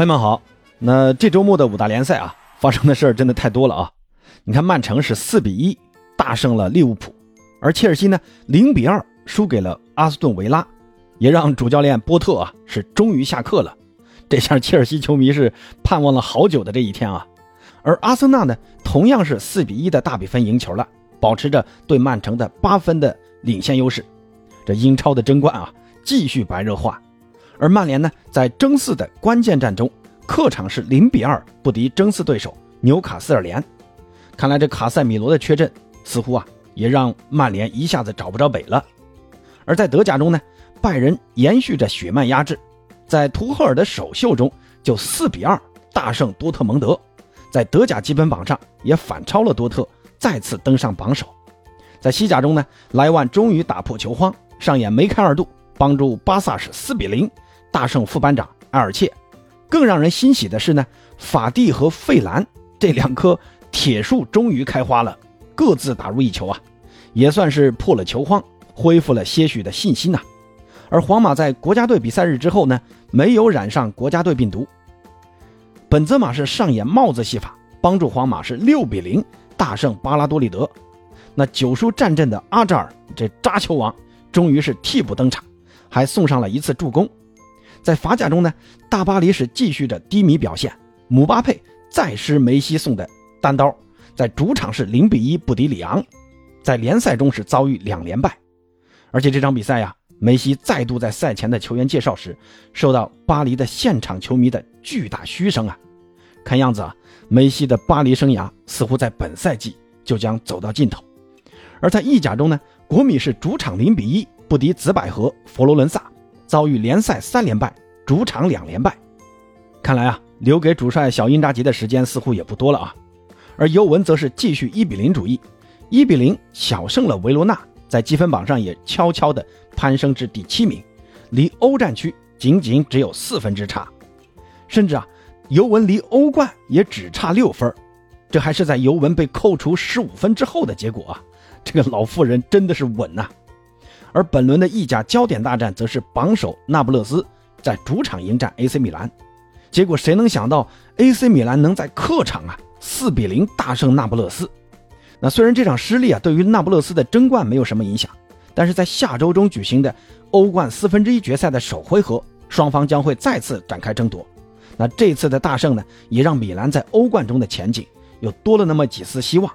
朋友们好，那这周末的五大联赛啊，发生的事儿真的太多了啊！你看，曼城是四比一大胜了利物浦，而切尔西呢零比二输给了阿斯顿维拉，也让主教练波特啊是终于下课了。这下切尔西球迷是盼望了好久的这一天啊！而阿森纳呢，同样是四比一的大比分赢球了，保持着对曼城的八分的领先优势。这英超的争冠啊，继续白热化。而曼联呢，在争四的关键战中，客场是零比二不敌争四对手纽卡斯尔联。看来这卡塞米罗的缺阵，似乎啊也让曼联一下子找不着北了。而在德甲中呢，拜仁延续着血脉压制，在图赫尔的首秀中就四比二大胜多特蒙德，在德甲积分榜上也反超了多特，再次登上榜首。在西甲中呢，莱万终于打破球荒，上演梅开二度，帮助巴萨是四比零。大胜副班长埃尔切，更让人欣喜的是呢，法蒂和费兰这两棵铁树终于开花了，各自打入一球啊，也算是破了球荒，恢复了些许的信心呐。而皇马在国家队比赛日之后呢，没有染上国家队病毒。本泽马是上演帽子戏法，帮助皇马是六比零大胜巴拉多利德。那九叔战阵的阿扎尔这扎球王，终于是替补登场，还送上了一次助攻。在法甲中呢，大巴黎是继续着低迷表现，姆巴佩再失梅西送的单刀，在主场是零比一不敌里昂，在联赛中是遭遇两连败，而且这场比赛呀，梅西再度在赛前的球员介绍时，受到巴黎的现场球迷的巨大嘘声啊，看样子啊，梅西的巴黎生涯似乎在本赛季就将走到尽头，而在意甲中呢，国米是主场零比一不敌紫百合佛罗伦萨。遭遇联赛三连败，主场两连败，看来啊，留给主帅小因扎吉的时间似乎也不多了啊。而尤文则是继续一比零主义，一比零小胜了维罗纳，在积分榜上也悄悄的攀升至第七名，离欧战区仅仅只有四分之差，甚至啊，尤文离欧冠也只差六分，这还是在尤文被扣除十五分之后的结果啊！这个老妇人真的是稳呐。而本轮的意甲焦点大战，则是榜首那不勒斯在主场迎战 AC 米兰。结果谁能想到 AC 米兰能在客场啊四比零大胜那不勒斯？那虽然这场失利啊对于那不勒斯的争冠没有什么影响，但是在下周中举行的欧冠四分之一决赛的首回合，双方将会再次展开争夺。那这次的大胜呢，也让米兰在欧冠中的前景又多了那么几丝希望。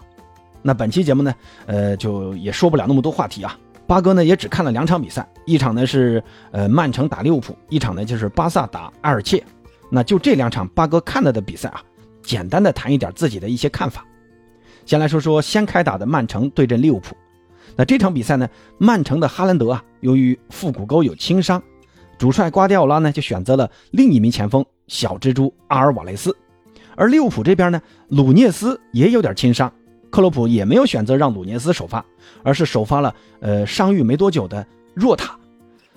那本期节目呢，呃，就也说不了那么多话题啊。八哥呢也只看了两场比赛，一场呢是呃曼城打利物浦，一场呢就是巴萨打埃尔切。那就这两场八哥看了的比赛啊，简单的谈一点自己的一些看法。先来说说先开打的曼城对阵利物浦。那这场比赛呢，曼城的哈兰德啊，由于腹股沟有轻伤，主帅瓜迪奥拉呢就选择了另一名前锋小蜘蛛阿尔瓦雷斯。而利物浦这边呢，鲁涅斯也有点轻伤。克洛普也没有选择让鲁涅斯首发，而是首发了呃伤愈没多久的若塔。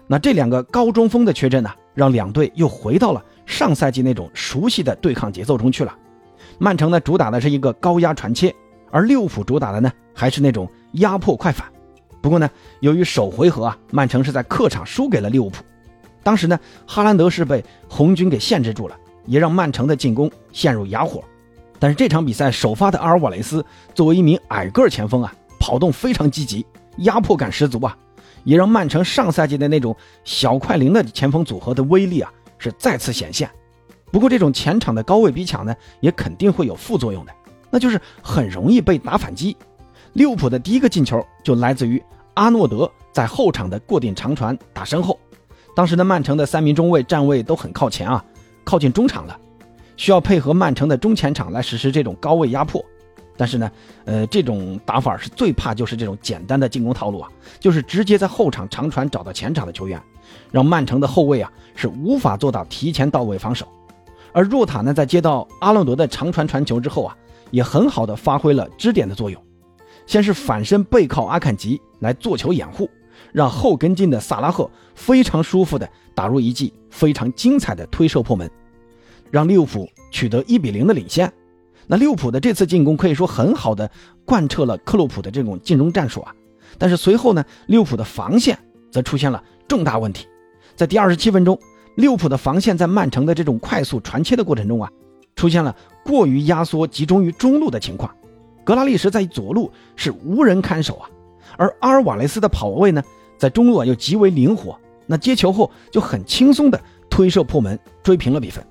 那这两个高中锋的缺阵呢，让两队又回到了上赛季那种熟悉的对抗节奏中去了。曼城呢主打的是一个高压传切，而利物浦主打的呢还是那种压迫快反。不过呢，由于首回合啊，曼城是在客场输给了利物浦，当时呢哈兰德是被红军给限制住了，也让曼城的进攻陷入哑火。但是这场比赛首发的阿尔瓦雷斯作为一名矮个前锋啊，跑动非常积极，压迫感十足啊，也让曼城上赛季的那种小快灵的前锋组合的威力啊是再次显现。不过这种前场的高位逼抢呢，也肯定会有副作用的，那就是很容易被打反击。利物浦的第一个进球就来自于阿诺德在后场的过顶长传打身后，当时的曼城的三名中卫站位都很靠前啊，靠近中场了。需要配合曼城的中前场来实施这种高位压迫，但是呢，呃，这种打法是最怕就是这种简单的进攻套路啊，就是直接在后场长传找到前场的球员，让曼城的后卫啊是无法做到提前到位防守。而若塔呢，在接到阿隆德的长传传球之后啊，也很好的发挥了支点的作用，先是反身背靠阿坎吉来做球掩护，让后跟进的萨拉赫非常舒服的打入一记非常精彩的推射破门。让利物浦取得一比零的领先，那利物浦的这次进攻可以说很好的贯彻了克洛普的这种进攻战术啊。但是随后呢，利物浦的防线则出现了重大问题。在第二十七分钟，利物浦的防线在曼城的这种快速传切的过程中啊，出现了过于压缩、集中于中路的情况。格拉利什在左路是无人看守啊，而阿尔瓦雷斯的跑位呢，在中路啊又极为灵活，那接球后就很轻松的推射破门，追平了比分。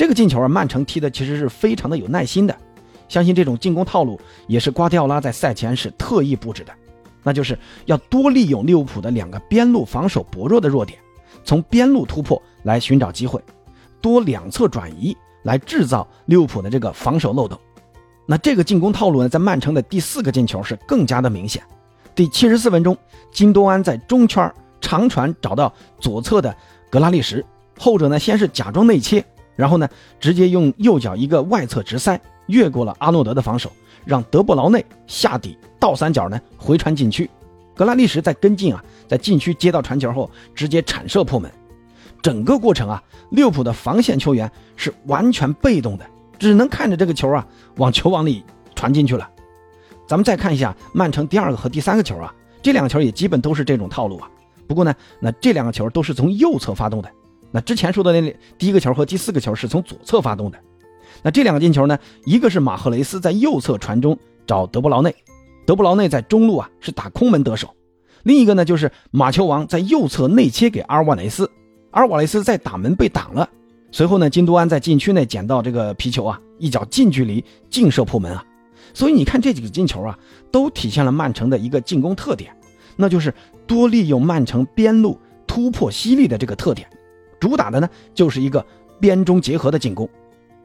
这个进球啊，曼城踢的其实是非常的有耐心的。相信这种进攻套路也是瓜迪奥拉在赛前是特意布置的，那就是要多利用利物浦的两个边路防守薄弱的弱点，从边路突破来寻找机会，多两侧转移来制造利物浦的这个防守漏洞。那这个进攻套路呢，在曼城的第四个进球是更加的明显。第七十四分钟，金多安在中圈长传找到左侧的格拉利什，后者呢先是假装内切，然后呢直接用右脚一个外侧直塞。越过了阿诺德的防守，让德布劳内下底倒三角呢回传禁区，格拉利什在跟进啊，在禁区接到传球后直接铲射破门。整个过程啊，利物浦的防线球员是完全被动的，只能看着这个球啊往球网里传进去了。咱们再看一下曼城第二个和第三个球啊，这两个球也基本都是这种套路啊。不过呢，那这两个球都是从右侧发动的，那之前说的那第一个球和第四个球是从左侧发动的。那这两个进球呢？一个是马赫雷斯在右侧传中找德布劳内，德布劳内在中路啊是打空门得手；另一个呢就是马球王在右侧内切给阿尔瓦雷斯，阿尔瓦雷斯在打门被挡了。随后呢，金都安在禁区内捡到这个皮球啊，一脚近距离劲射破门啊。所以你看这几个进球啊，都体现了曼城的一个进攻特点，那就是多利用曼城边路突破犀利的这个特点，主打的呢就是一个边中结合的进攻。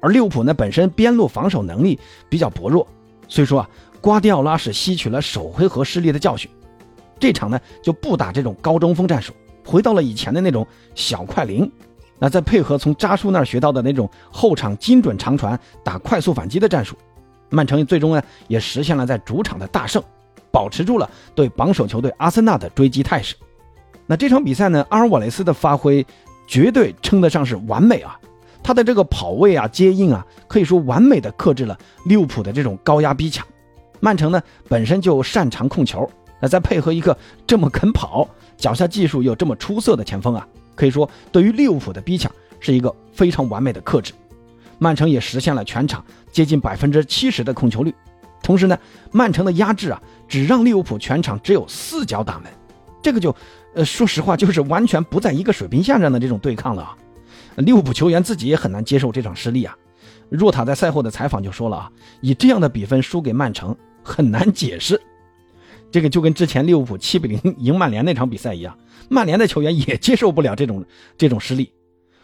而利物浦呢，本身边路防守能力比较薄弱，所以说啊，瓜迪奥拉是吸取了首回合失利的教训，这场呢就不打这种高中锋战术，回到了以前的那种小快灵，那再配合从扎叔那儿学到的那种后场精准长传打快速反击的战术，曼城最终呢也实现了在主场的大胜，保持住了对榜首球队阿森纳的追击态势。那这场比赛呢，阿尔瓦雷斯的发挥绝对称得上是完美啊。他的这个跑位啊、接应啊，可以说完美的克制了利物浦的这种高压逼抢。曼城呢本身就擅长控球，那再配合一个这么肯跑、脚下技术又这么出色的前锋啊，可以说对于利物浦的逼抢是一个非常完美的克制。曼城也实现了全场接近百分之七十的控球率，同时呢，曼城的压制啊，只让利物浦全场只有四脚打门，这个就，呃，说实话就是完全不在一个水平线上的这种对抗了啊。利物浦球员自己也很难接受这场失利啊！若塔在赛后的采访就说了啊，以这样的比分输给曼城很难解释。这个就跟之前利物浦七比零赢曼联那场比赛一样，曼联的球员也接受不了这种这种失利。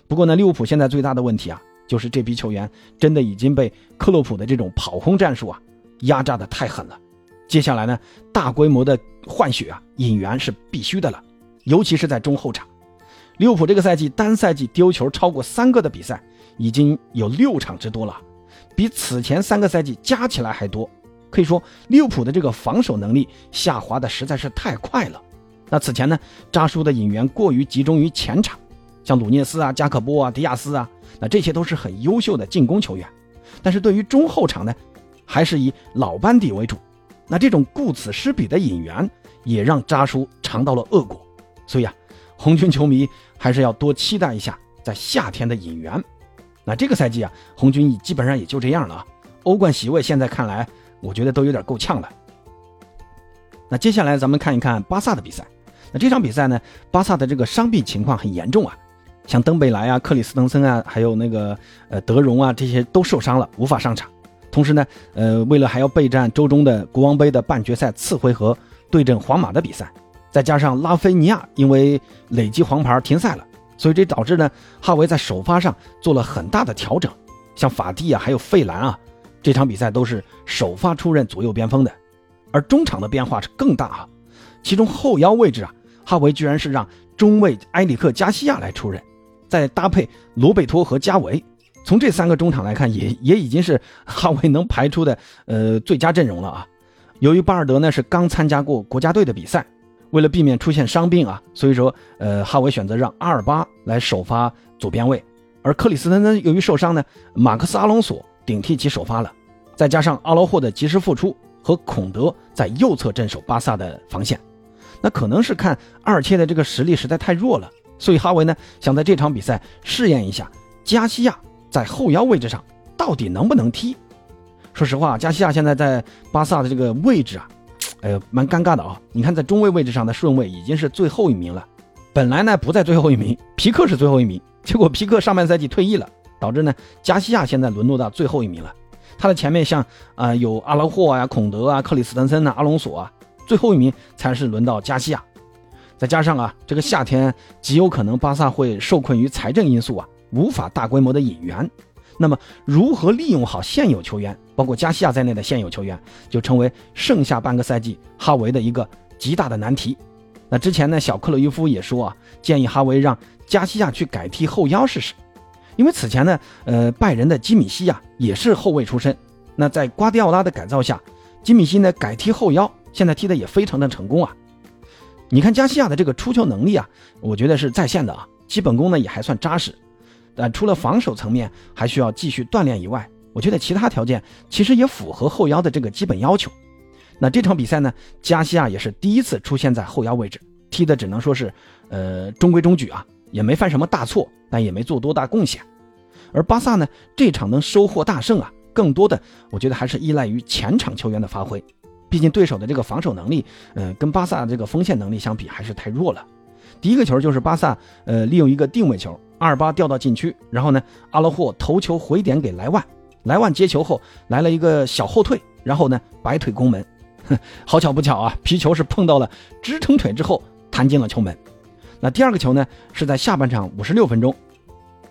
不过呢，利物浦现在最大的问题啊，就是这批球员真的已经被克洛普的这种跑轰战术啊压榨的太狠了。接下来呢，大规模的换血啊引援是必须的了，尤其是在中后场。利物浦这个赛季单赛季丢球超过三个的比赛已经有六场之多了，比此前三个赛季加起来还多。可以说，利物浦的这个防守能力下滑的实在是太快了。那此前呢，扎叔的引援过于集中于前场，像鲁涅斯啊、加克波啊、迪亚斯啊，那这些都是很优秀的进攻球员。但是对于中后场呢，还是以老班底为主。那这种顾此失彼的引援，也让扎叔尝到了恶果。所以啊。红军球迷还是要多期待一下在夏天的引援。那这个赛季啊，红军基本上也就这样了啊。欧冠席位现在看来，我觉得都有点够呛了。那接下来咱们看一看巴萨的比赛。那这场比赛呢，巴萨的这个伤病情况很严重啊，像登贝莱啊、克里斯滕森啊，还有那个呃德容啊，这些都受伤了，无法上场。同时呢，呃，为了还要备战周中的国王杯的半决赛次回合对阵皇马的比赛。再加上拉菲尼亚因为累积黄牌停赛了，所以这导致呢，哈维在首发上做了很大的调整。像法蒂啊，还有费兰啊，这场比赛都是首发出任左右边锋的。而中场的变化是更大啊，其中后腰位置啊，哈维居然是让中卫埃里克加西亚来出任，再搭配罗贝托和加维。从这三个中场来看，也也已经是哈维能排出的呃最佳阵容了啊。由于巴尔德呢是刚参加过国家队的比赛。为了避免出现伤病啊，所以说，呃，哈维选择让阿尔巴来首发左边位，而克里斯滕森由于受伤呢，马克思阿隆索顶替其首发了，再加上阿劳霍的及时复出和孔德在右侧镇守巴萨的防线，那可能是看阿尔切的这个实力实在太弱了，所以哈维呢想在这场比赛试验一下加西亚在后腰位置上到底能不能踢。说实话，加西亚现在在巴萨的这个位置啊，哎呦，蛮尴尬的啊！你看在中卫位置上的顺位已经是最后一名了，本来呢不在最后一名，皮克是最后一名，结果皮克上半赛季退役了，导致呢加西亚现在沦落到最后一名了。他的前面像啊有阿拉霍啊、孔德啊、克里斯滕森啊、阿隆索啊，最后一名才是轮到加西亚。再加上啊，这个夏天极有可能巴萨会受困于财政因素啊，无法大规模的引援。那么，如何利用好现有球员，包括加西亚在内的现有球员，就成为剩下半个赛季哈维的一个极大的难题。那之前呢，小克洛伊夫也说啊，建议哈维让加西亚去改踢后腰试试，因为此前呢，呃，拜仁的基米希呀也是后卫出身。那在瓜迪奥拉的改造下，基米希呢改踢后腰，现在踢的也非常的成功啊。你看加西亚的这个出球能力啊，我觉得是在线的啊，基本功呢也还算扎实，但除了防守层面还需要继续锻炼以外，我觉得其他条件其实也符合后腰的这个基本要求。那这场比赛呢，加西亚也是第一次出现在后腰位置，踢的只能说是，呃，中规中矩啊，也没犯什么大错，但也没做多大贡献。而巴萨呢，这场能收获大胜啊，更多的我觉得还是依赖于前场球员的发挥。毕竟对手的这个防守能力，嗯，跟巴萨的这个锋线能力相比还是太弱了。第一个球就是巴萨，呃，利用一个定位球，阿尔巴掉到禁区，然后呢，阿罗霍头球回点给莱万，莱万接球后来了一个小后退，然后呢，摆腿攻门。哼 好巧不巧啊，皮球是碰到了支撑腿之后弹进了球门。那第二个球呢，是在下半场五十六分钟，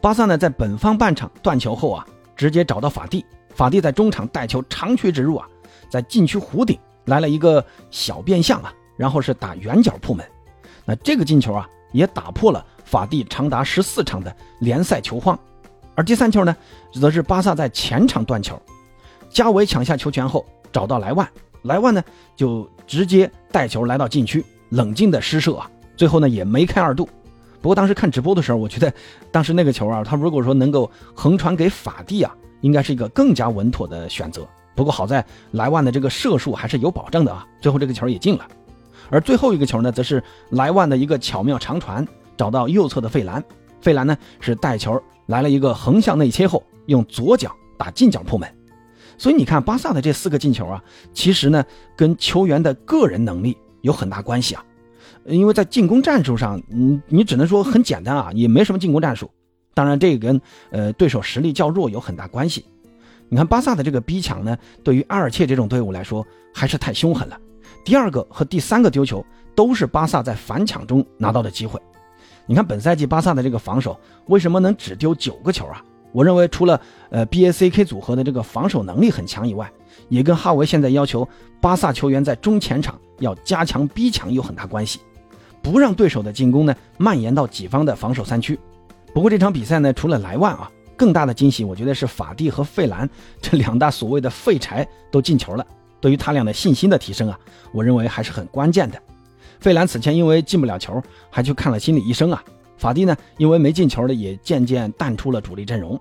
巴萨呢在本方半场断球后啊，直接找到法蒂，法蒂在中场带球长驱直入啊，在禁区弧顶。来了一个小变相啊，然后是打圆角破门，那这个进球啊也打破了法蒂长达十四场的联赛球荒，而第三球呢，则是巴萨在前场断球，加维抢下球权后找到莱万，莱万呢就直接带球来到禁区，冷静的施射啊，最后呢也梅开二度。不过当时看直播的时候，我觉得当时那个球啊，他如果说能够横传给法蒂啊，应该是一个更加稳妥的选择。不过好在莱万的这个射术还是有保证的啊，最后这个球也进了。而最后一个球呢，则是莱万的一个巧妙长传，找到右侧的费兰，费兰呢是带球来了一个横向内切后，用左脚打近角破门。所以你看巴萨的这四个进球啊，其实呢跟球员的个人能力有很大关系啊。因为在进攻战术上，你你只能说很简单啊，也没什么进攻战术。当然这个跟呃对手实力较弱有很大关系。你看巴萨的这个逼抢呢，对于阿尔切这种队伍来说还是太凶狠了。第二个和第三个丢球都是巴萨在反抢中拿到的机会。你看本赛季巴萨的这个防守为什么能只丢九个球啊？我认为除了呃 B A C K 组合的这个防守能力很强以外，也跟哈维现在要求巴萨球员在中前场要加强逼抢有很大关系，不让对手的进攻呢蔓延到己方的防守三区。不过这场比赛呢，除了莱万啊。更大的惊喜，我觉得是法蒂和费兰这两大所谓的废柴都进球了。对于他俩的信心的提升啊，我认为还是很关键的。费兰此前因为进不了球，还去看了心理医生啊。法蒂呢，因为没进球的，也渐渐淡出了主力阵容。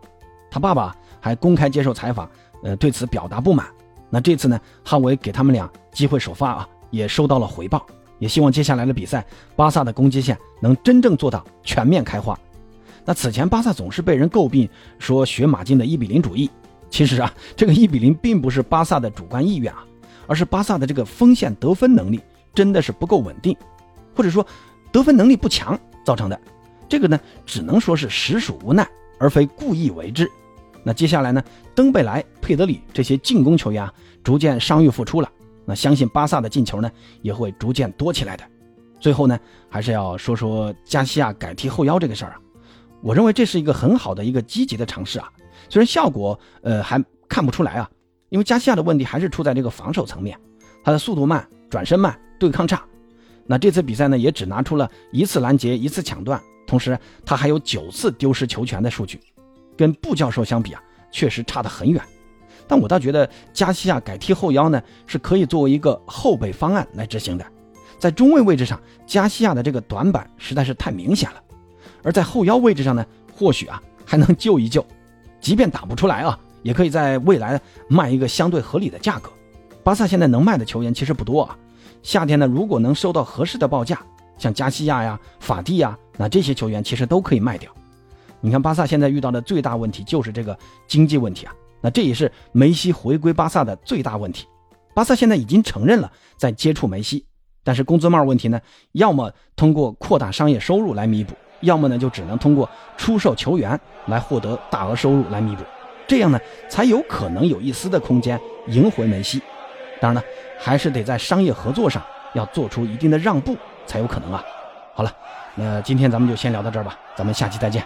他爸爸还公开接受采访，呃，对此表达不满。那这次呢，哈维给他们俩机会首发啊，也收到了回报。也希望接下来的比赛，巴萨的攻击线能真正做到全面开花。那此前巴萨总是被人诟病说学马竞的一比零主义，其实啊，这个一比零并不是巴萨的主观意愿啊，而是巴萨的这个锋线得分能力真的是不够稳定，或者说得分能力不强造成的。这个呢，只能说是实属无奈，而非故意为之。那接下来呢，登贝莱、佩德里这些进攻球员啊，逐渐伤愈复出了，那相信巴萨的进球呢也会逐渐多起来的。最后呢，还是要说说加西亚改踢后腰这个事儿啊。我认为这是一个很好的一个积极的尝试啊，虽然效果呃还看不出来啊，因为加西亚的问题还是出在这个防守层面，他的速度慢，转身慢，对抗差。那这次比赛呢，也只拿出了一次拦截，一次抢断，同时他还有九次丢失球权的数据，跟布教授相比啊，确实差得很远。但我倒觉得加西亚改踢后腰呢，是可以作为一个后备方案来执行的。在中卫位置上，加西亚的这个短板实在是太明显了。而在后腰位置上呢，或许啊还能救一救，即便打不出来啊，也可以在未来卖一个相对合理的价格。巴萨现在能卖的球员其实不多啊，夏天呢如果能收到合适的报价，像加西亚呀、法蒂呀，那这些球员其实都可以卖掉。你看巴萨现在遇到的最大问题就是这个经济问题啊，那这也是梅西回归巴萨的最大问题。巴萨现在已经承认了在接触梅西，但是工资帽问题呢，要么通过扩大商业收入来弥补，要么呢就只能通过出售球员来获得大额收入来弥补，这样呢才有可能有一丝的空间赢回梅西。当然呢，还是得在商业合作上要做出一定的让步才有可能啊。好了，那今天咱们就先聊到这儿吧，咱们下期再见。